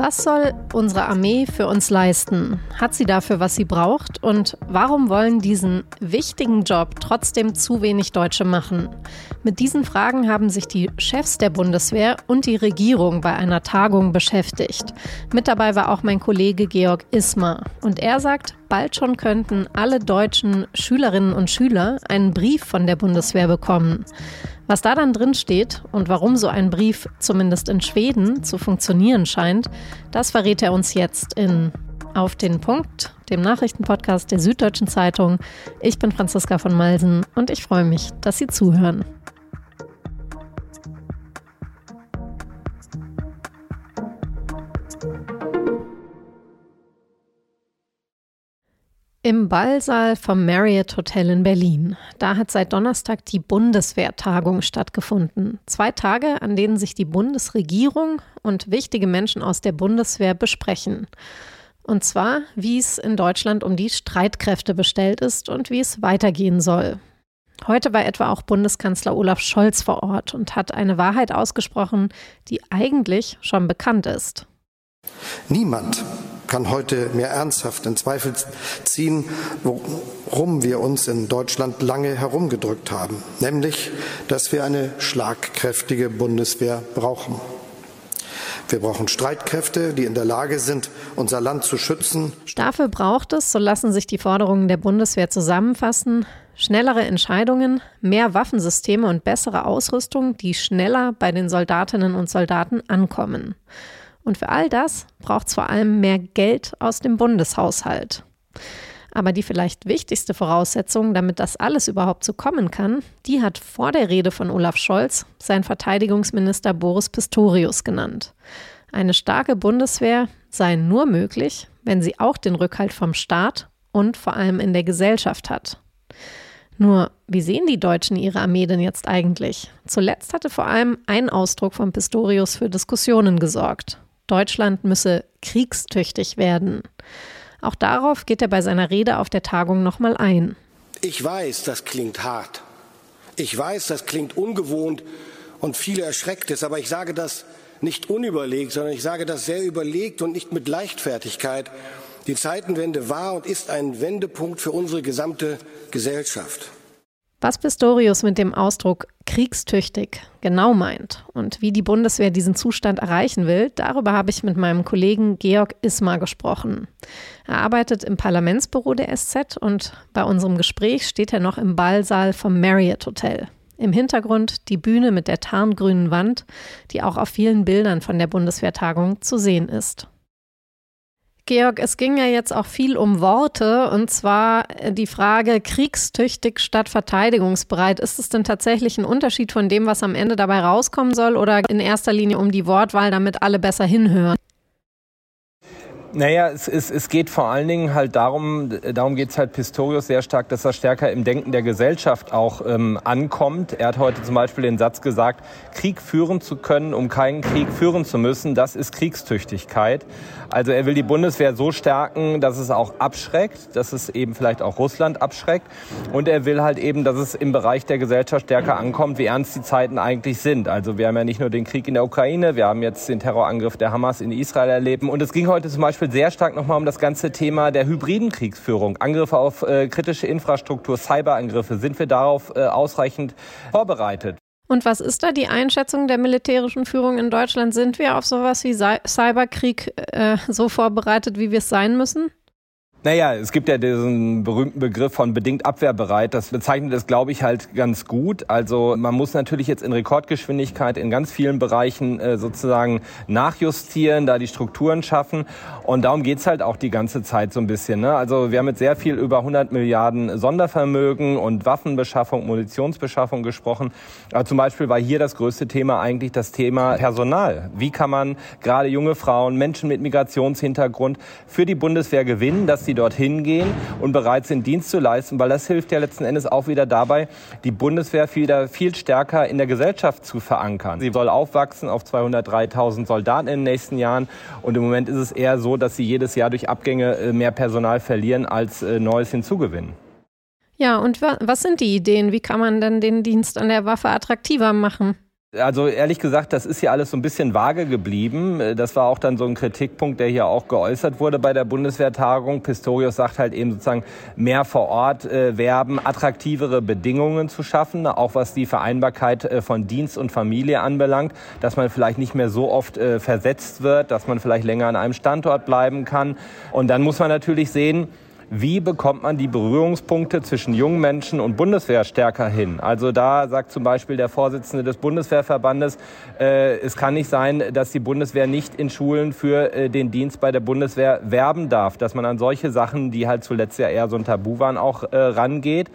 Was soll unsere Armee für uns leisten? Hat sie dafür, was sie braucht? Und warum wollen diesen wichtigen Job trotzdem zu wenig Deutsche machen? Mit diesen Fragen haben sich die Chefs der Bundeswehr und die Regierung bei einer Tagung beschäftigt. Mit dabei war auch mein Kollege Georg Ismar. Und er sagt, bald schon könnten alle deutschen Schülerinnen und Schüler einen Brief von der Bundeswehr bekommen. Was da dann drin steht und warum so ein Brief zumindest in Schweden zu funktionieren scheint, das verrät er uns jetzt in Auf den Punkt, dem Nachrichtenpodcast der Süddeutschen Zeitung. Ich bin Franziska von Malsen und ich freue mich, dass Sie zuhören. Im Ballsaal vom Marriott Hotel in Berlin. Da hat seit Donnerstag die Bundeswehrtagung stattgefunden. Zwei Tage, an denen sich die Bundesregierung und wichtige Menschen aus der Bundeswehr besprechen. Und zwar, wie es in Deutschland um die Streitkräfte bestellt ist und wie es weitergehen soll. Heute war etwa auch Bundeskanzler Olaf Scholz vor Ort und hat eine Wahrheit ausgesprochen, die eigentlich schon bekannt ist. Niemand kann heute mehr ernsthaft in Zweifel ziehen, worum wir uns in Deutschland lange herumgedrückt haben, nämlich, dass wir eine schlagkräftige Bundeswehr brauchen. Wir brauchen Streitkräfte, die in der Lage sind, unser Land zu schützen. Dafür braucht es, so lassen sich die Forderungen der Bundeswehr zusammenfassen, schnellere Entscheidungen, mehr Waffensysteme und bessere Ausrüstung, die schneller bei den Soldatinnen und Soldaten ankommen. Und für all das braucht es vor allem mehr Geld aus dem Bundeshaushalt. Aber die vielleicht wichtigste Voraussetzung, damit das alles überhaupt so kommen kann, die hat vor der Rede von Olaf Scholz sein Verteidigungsminister Boris Pistorius genannt. Eine starke Bundeswehr sei nur möglich, wenn sie auch den Rückhalt vom Staat und vor allem in der Gesellschaft hat. Nur, wie sehen die Deutschen ihre Armee denn jetzt eigentlich? Zuletzt hatte vor allem ein Ausdruck von Pistorius für Diskussionen gesorgt. Deutschland müsse kriegstüchtig werden. Auch darauf geht er bei seiner Rede auf der Tagung nochmal ein. Ich weiß, das klingt hart. Ich weiß, das klingt ungewohnt und viele erschreckt es, aber ich sage das nicht unüberlegt, sondern ich sage das sehr überlegt und nicht mit Leichtfertigkeit. Die Zeitenwende war und ist ein Wendepunkt für unsere gesamte Gesellschaft. Was Pistorius mit dem Ausdruck kriegstüchtig genau meint und wie die Bundeswehr diesen Zustand erreichen will, darüber habe ich mit meinem Kollegen Georg Ismar gesprochen. Er arbeitet im Parlamentsbüro der SZ und bei unserem Gespräch steht er noch im Ballsaal vom Marriott Hotel. Im Hintergrund die Bühne mit der tarngrünen Wand, die auch auf vielen Bildern von der Bundeswehrtagung zu sehen ist. Georg, es ging ja jetzt auch viel um Worte und zwar die Frage kriegstüchtig statt verteidigungsbereit. Ist es denn tatsächlich ein Unterschied von dem, was am Ende dabei rauskommen soll oder in erster Linie um die Wortwahl, damit alle besser hinhören? Naja, es, es, es geht vor allen Dingen halt darum, darum geht es halt Pistorius sehr stark, dass er stärker im Denken der Gesellschaft auch ähm, ankommt. Er hat heute zum Beispiel den Satz gesagt, Krieg führen zu können, um keinen Krieg führen zu müssen, das ist Kriegstüchtigkeit. Also er will die Bundeswehr so stärken, dass es auch abschreckt, dass es eben vielleicht auch Russland abschreckt. Und er will halt eben, dass es im Bereich der Gesellschaft stärker ankommt, wie ernst die Zeiten eigentlich sind. Also wir haben ja nicht nur den Krieg in der Ukraine, wir haben jetzt den Terrorangriff der Hamas in Israel erleben. Und es ging heute zum Beispiel Beispiel sehr stark nochmal um das ganze Thema der hybriden Kriegsführung. Angriffe auf äh, kritische Infrastruktur, Cyberangriffe. Sind wir darauf äh, ausreichend vorbereitet? Und was ist da die Einschätzung der militärischen Führung in Deutschland? Sind wir auf sowas wie Cyberkrieg äh, so vorbereitet, wie wir es sein müssen? Naja, es gibt ja diesen berühmten Begriff von bedingt abwehrbereit. Das bezeichnet es, glaube ich, halt ganz gut. Also man muss natürlich jetzt in Rekordgeschwindigkeit in ganz vielen Bereichen äh, sozusagen nachjustieren, da die Strukturen schaffen. Und darum geht's halt auch die ganze Zeit so ein bisschen. Ne? Also wir haben jetzt sehr viel über 100 Milliarden Sondervermögen und Waffenbeschaffung, Munitionsbeschaffung gesprochen. Aber zum Beispiel war hier das größte Thema eigentlich das Thema Personal. Wie kann man gerade junge Frauen, Menschen mit Migrationshintergrund für die Bundeswehr gewinnen, dass sie dorthin gehen und bereit sind, Dienst zu leisten, weil das hilft ja letzten Endes auch wieder dabei, die Bundeswehr wieder viel stärker in der Gesellschaft zu verankern. Sie soll aufwachsen auf 203.000 Soldaten in den nächsten Jahren und im Moment ist es eher so, dass sie jedes Jahr durch Abgänge äh, mehr Personal verlieren, als äh, Neues hinzugewinnen. Ja, und was sind die Ideen? Wie kann man denn den Dienst an der Waffe attraktiver machen? Also ehrlich gesagt, das ist ja alles so ein bisschen vage geblieben. Das war auch dann so ein Kritikpunkt, der hier auch geäußert wurde bei der Bundeswehrtagung. Pistorius sagt halt eben sozusagen mehr vor Ort äh, werben, attraktivere Bedingungen zu schaffen, auch was die Vereinbarkeit äh, von Dienst und Familie anbelangt, dass man vielleicht nicht mehr so oft äh, versetzt wird, dass man vielleicht länger an einem Standort bleiben kann. Und dann muss man natürlich sehen, wie bekommt man die Berührungspunkte zwischen jungen Menschen und Bundeswehr stärker hin? Also da sagt zum Beispiel der Vorsitzende des Bundeswehrverbandes, äh, es kann nicht sein, dass die Bundeswehr nicht in Schulen für äh, den Dienst bei der Bundeswehr werben darf, dass man an solche Sachen, die halt zuletzt ja eher so ein Tabu waren, auch äh, rangeht.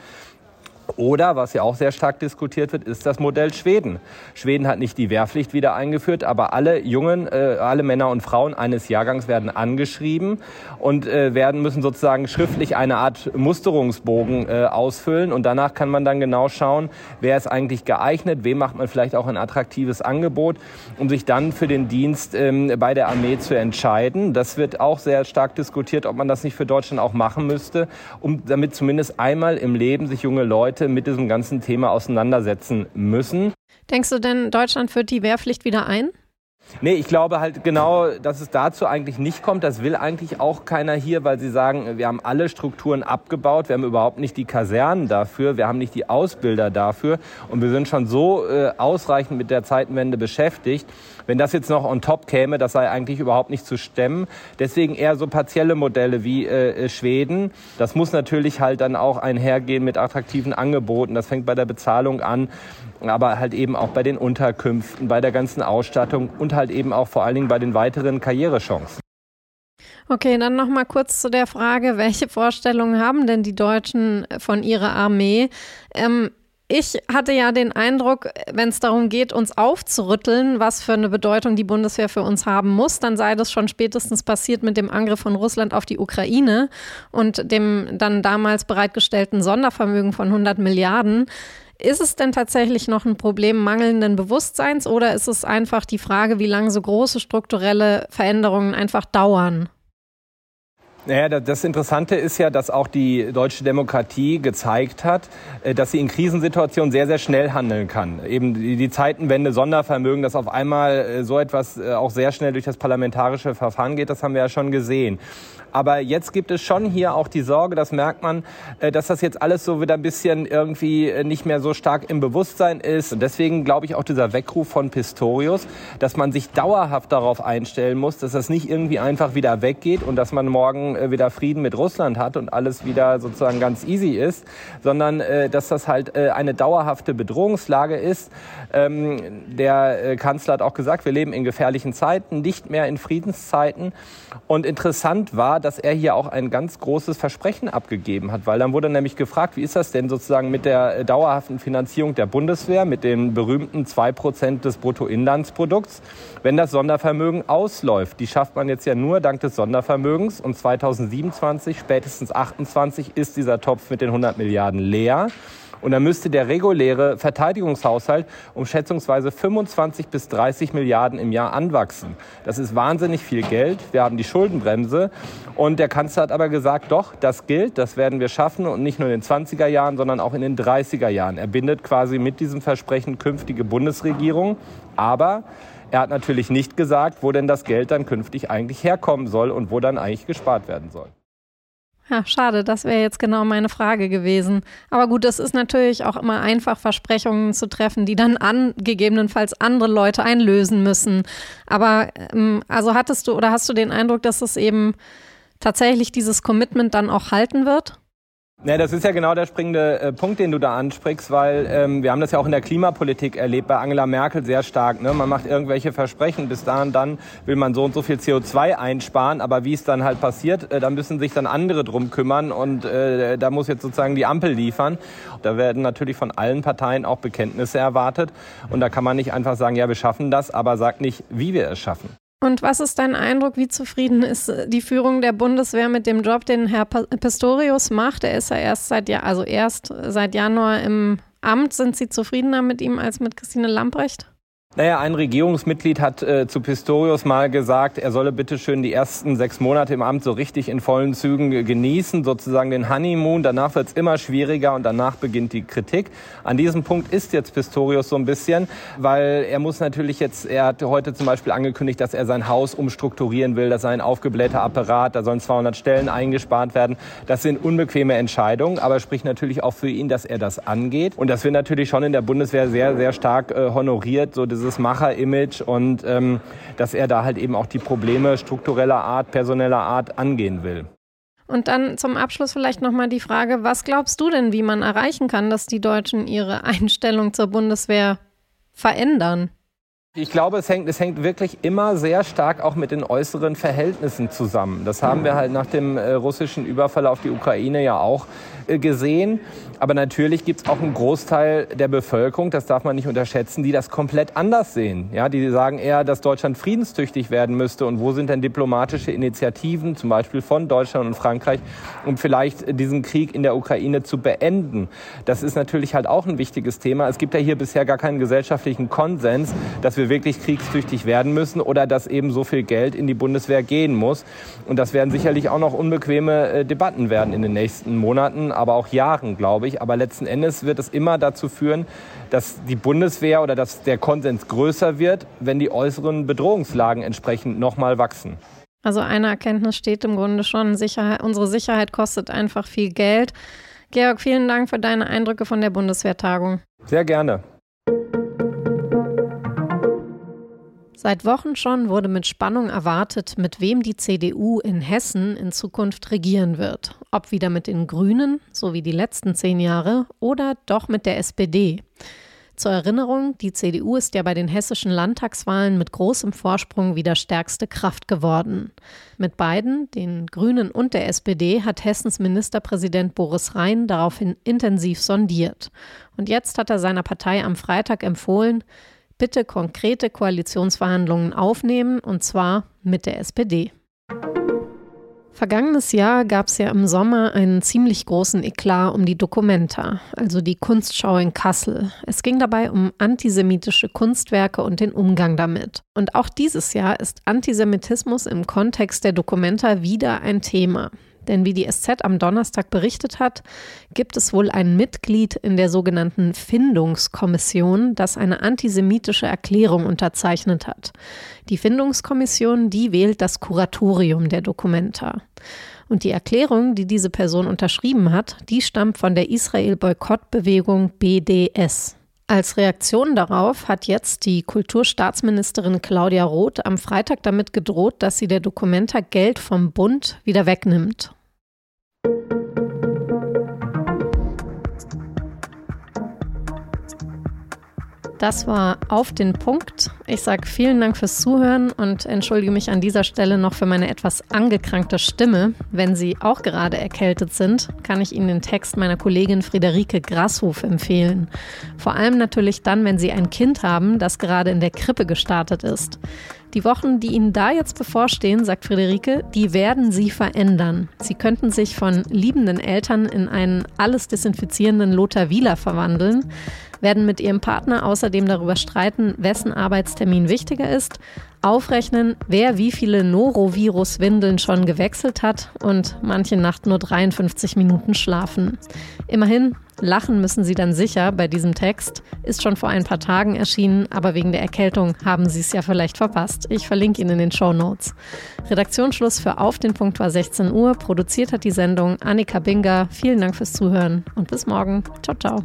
Oder, was ja auch sehr stark diskutiert wird, ist das Modell Schweden. Schweden hat nicht die Wehrpflicht wieder eingeführt, aber alle Jungen, äh, alle Männer und Frauen eines Jahrgangs werden angeschrieben und äh, werden müssen sozusagen schriftlich eine Art Musterungsbogen äh, ausfüllen. Und danach kann man dann genau schauen, wer ist eigentlich geeignet, wem macht man vielleicht auch ein attraktives Angebot, um sich dann für den Dienst ähm, bei der Armee zu entscheiden. Das wird auch sehr stark diskutiert, ob man das nicht für Deutschland auch machen müsste, um damit zumindest einmal im Leben sich junge Leute Leute mit diesem ganzen Thema auseinandersetzen müssen. Denkst du denn, Deutschland führt die Wehrpflicht wieder ein? Nee, ich glaube halt genau, dass es dazu eigentlich nicht kommt. Das will eigentlich auch keiner hier, weil sie sagen, wir haben alle Strukturen abgebaut, wir haben überhaupt nicht die Kasernen dafür, wir haben nicht die Ausbilder dafür und wir sind schon so äh, ausreichend mit der Zeitenwende beschäftigt. Wenn das jetzt noch on top käme, das sei eigentlich überhaupt nicht zu stemmen. Deswegen eher so partielle Modelle wie äh, Schweden. Das muss natürlich halt dann auch einhergehen mit attraktiven Angeboten. Das fängt bei der Bezahlung an, aber halt eben auch bei den Unterkünften, bei der ganzen Ausstattung und halt eben auch vor allen Dingen bei den weiteren Karrierechancen. Okay, dann noch mal kurz zu der Frage, welche Vorstellungen haben denn die Deutschen von ihrer Armee? Ähm, ich hatte ja den Eindruck, wenn es darum geht, uns aufzurütteln, was für eine Bedeutung die Bundeswehr für uns haben muss, dann sei das schon spätestens passiert mit dem Angriff von Russland auf die Ukraine und dem dann damals bereitgestellten Sondervermögen von 100 Milliarden. Ist es denn tatsächlich noch ein Problem mangelnden Bewusstseins oder ist es einfach die Frage, wie lange so große strukturelle Veränderungen einfach dauern? Naja, das Interessante ist ja, dass auch die deutsche Demokratie gezeigt hat, äh, dass sie in Krisensituationen sehr, sehr schnell handeln kann. Eben die Zeitenwende, Sondervermögen, dass auf einmal äh, so etwas äh, auch sehr schnell durch das parlamentarische Verfahren geht, das haben wir ja schon gesehen. Aber jetzt gibt es schon hier auch die Sorge, das merkt man, dass das jetzt alles so wieder ein bisschen irgendwie nicht mehr so stark im Bewusstsein ist. Und deswegen glaube ich auch dieser Weckruf von Pistorius, dass man sich dauerhaft darauf einstellen muss, dass das nicht irgendwie einfach wieder weggeht und dass man morgen äh, wieder Frieden mit Russland hat und alles wieder sozusagen ganz easy ist, sondern äh, dass das halt äh, eine dauerhafte Bedrohungslage ist. Ähm, der äh, Kanzler hat auch gesagt, wir leben in gefährlichen Zeiten, nicht mehr in Friedenszeiten. Und interessant war, dass er hier auch ein ganz großes Versprechen abgegeben hat, weil dann wurde nämlich gefragt, wie ist das denn sozusagen mit der äh, dauerhaften Finanzierung der Bundeswehr, mit den berühmten zwei Prozent des Bruttoinlandsprodukts, wenn das Sondervermögen ausläuft. Die schafft man jetzt ja nur dank des Sondervermögens und 2027, spätestens 28 ist dieser Topf mit den 100 Milliarden leer. Und dann müsste der reguläre Verteidigungshaushalt um schätzungsweise 25 bis 30 Milliarden im Jahr anwachsen. Das ist wahnsinnig viel Geld. Wir haben die Schuldenbremse. Und der Kanzler hat aber gesagt, doch, das gilt, das werden wir schaffen und nicht nur in den 20er Jahren, sondern auch in den 30er Jahren. Er bindet quasi mit diesem Versprechen künftige Bundesregierung. Aber er hat natürlich nicht gesagt, wo denn das Geld dann künftig eigentlich herkommen soll und wo dann eigentlich gespart werden soll. Ja, schade, das wäre jetzt genau meine Frage gewesen. Aber gut, es ist natürlich auch immer einfach, Versprechungen zu treffen, die dann an, gegebenenfalls andere Leute einlösen müssen. Aber ähm, also hattest du oder hast du den Eindruck, dass es eben tatsächlich dieses Commitment dann auch halten wird? Ja, das ist ja genau der springende äh, Punkt, den du da ansprichst, weil ähm, wir haben das ja auch in der Klimapolitik erlebt, bei Angela Merkel sehr stark. Ne? Man macht irgendwelche Versprechen, bis dahin dann will man so und so viel CO2 einsparen, aber wie es dann halt passiert, äh, da müssen sich dann andere drum kümmern und äh, da muss jetzt sozusagen die Ampel liefern. Da werden natürlich von allen Parteien auch Bekenntnisse erwartet und da kann man nicht einfach sagen, ja, wir schaffen das, aber sagt nicht, wie wir es schaffen. Und was ist dein Eindruck? Wie zufrieden ist die Führung der Bundeswehr mit dem Job, den Herr Pistorius macht? Er ist ja erst seit Jahr, also erst seit Januar im Amt. Sind Sie zufriedener mit ihm als mit Christine Lamprecht? Naja, ein Regierungsmitglied hat äh, zu Pistorius mal gesagt, er solle bitte schön die ersten sechs Monate im Amt so richtig in vollen Zügen genießen, sozusagen den Honeymoon. Danach wird es immer schwieriger und danach beginnt die Kritik. An diesem Punkt ist jetzt Pistorius so ein bisschen, weil er muss natürlich jetzt, er hat heute zum Beispiel angekündigt, dass er sein Haus umstrukturieren will, das sei ein aufgeblähter Apparat, da sollen 200 Stellen eingespart werden. Das sind unbequeme Entscheidungen, aber spricht natürlich auch für ihn, dass er das angeht. Und das wird natürlich schon in der Bundeswehr sehr, sehr stark äh, honoriert, so dieses Macher-Image und ähm, dass er da halt eben auch die Probleme struktureller Art, personeller Art angehen will. Und dann zum Abschluss vielleicht nochmal die Frage, was glaubst du denn, wie man erreichen kann, dass die Deutschen ihre Einstellung zur Bundeswehr verändern? Ich glaube, es hängt, es hängt wirklich immer sehr stark auch mit den äußeren Verhältnissen zusammen. Das haben wir halt nach dem äh, russischen Überfall auf die Ukraine ja auch äh, gesehen. Aber natürlich gibt es auch einen Großteil der Bevölkerung, das darf man nicht unterschätzen, die das komplett anders sehen. Ja, die sagen eher, dass Deutschland friedenstüchtig werden müsste. Und wo sind denn diplomatische Initiativen, zum Beispiel von Deutschland und Frankreich, um vielleicht diesen Krieg in der Ukraine zu beenden? Das ist natürlich halt auch ein wichtiges Thema. Es gibt ja hier bisher gar keinen gesellschaftlichen Konsens, dass wir wirklich kriegstüchtig werden müssen oder dass eben so viel Geld in die Bundeswehr gehen muss. Und das werden sicherlich auch noch unbequeme äh, Debatten werden in den nächsten Monaten aber auch Jahren, glaube ich. Aber letzten Endes wird es immer dazu führen, dass die Bundeswehr oder dass der Konsens größer wird, wenn die äußeren Bedrohungslagen entsprechend nochmal wachsen. Also eine Erkenntnis steht im Grunde schon, Sicherheit, unsere Sicherheit kostet einfach viel Geld. Georg, vielen Dank für deine Eindrücke von der Bundeswehrtagung. Sehr gerne. Seit Wochen schon wurde mit Spannung erwartet, mit wem die CDU in Hessen in Zukunft regieren wird. Ob wieder mit den Grünen, so wie die letzten zehn Jahre, oder doch mit der SPD. Zur Erinnerung, die CDU ist ja bei den hessischen Landtagswahlen mit großem Vorsprung wieder stärkste Kraft geworden. Mit beiden, den Grünen und der SPD, hat Hessens Ministerpräsident Boris Rhein daraufhin intensiv sondiert. Und jetzt hat er seiner Partei am Freitag empfohlen, bitte konkrete Koalitionsverhandlungen aufnehmen, und zwar mit der SPD. Vergangenes Jahr gab es ja im Sommer einen ziemlich großen Eklat um die Documenta, also die Kunstschau in Kassel. Es ging dabei um antisemitische Kunstwerke und den Umgang damit. Und auch dieses Jahr ist Antisemitismus im Kontext der Documenta wieder ein Thema. Denn wie die SZ am Donnerstag berichtet hat, gibt es wohl ein Mitglied in der sogenannten Findungskommission, das eine antisemitische Erklärung unterzeichnet hat. Die Findungskommission, die wählt das Kuratorium der Dokumenta. Und die Erklärung, die diese Person unterschrieben hat, die stammt von der Israel-Boykott-Bewegung BDS. Als Reaktion darauf hat jetzt die Kulturstaatsministerin Claudia Roth am Freitag damit gedroht, dass sie der Dokumenta Geld vom Bund wieder wegnimmt. Das war auf den Punkt. Ich sage vielen Dank fürs Zuhören und entschuldige mich an dieser Stelle noch für meine etwas angekrankte Stimme. Wenn Sie auch gerade erkältet sind, kann ich Ihnen den Text meiner Kollegin Friederike Grashof empfehlen. Vor allem natürlich dann, wenn Sie ein Kind haben, das gerade in der Krippe gestartet ist. Die Wochen, die Ihnen da jetzt bevorstehen, sagt Friederike, die werden Sie verändern. Sie könnten sich von liebenden Eltern in einen alles desinfizierenden Lothar Wieler verwandeln, werden mit Ihrem Partner außerdem darüber streiten, wessen Arbeitstermin wichtiger ist, aufrechnen, wer wie viele Norovirus-Windeln schon gewechselt hat und manche Nacht nur 53 Minuten schlafen. Immerhin, lachen müssen Sie dann sicher bei diesem Text. Ist schon vor ein paar Tagen erschienen, aber wegen der Erkältung haben Sie es ja vielleicht verpasst. Ich verlinke Ihnen in den Show Notes. Redaktionsschluss für Auf den Punkt war 16 Uhr. Produziert hat die Sendung Annika Binger. Vielen Dank fürs Zuhören und bis morgen. Ciao, ciao.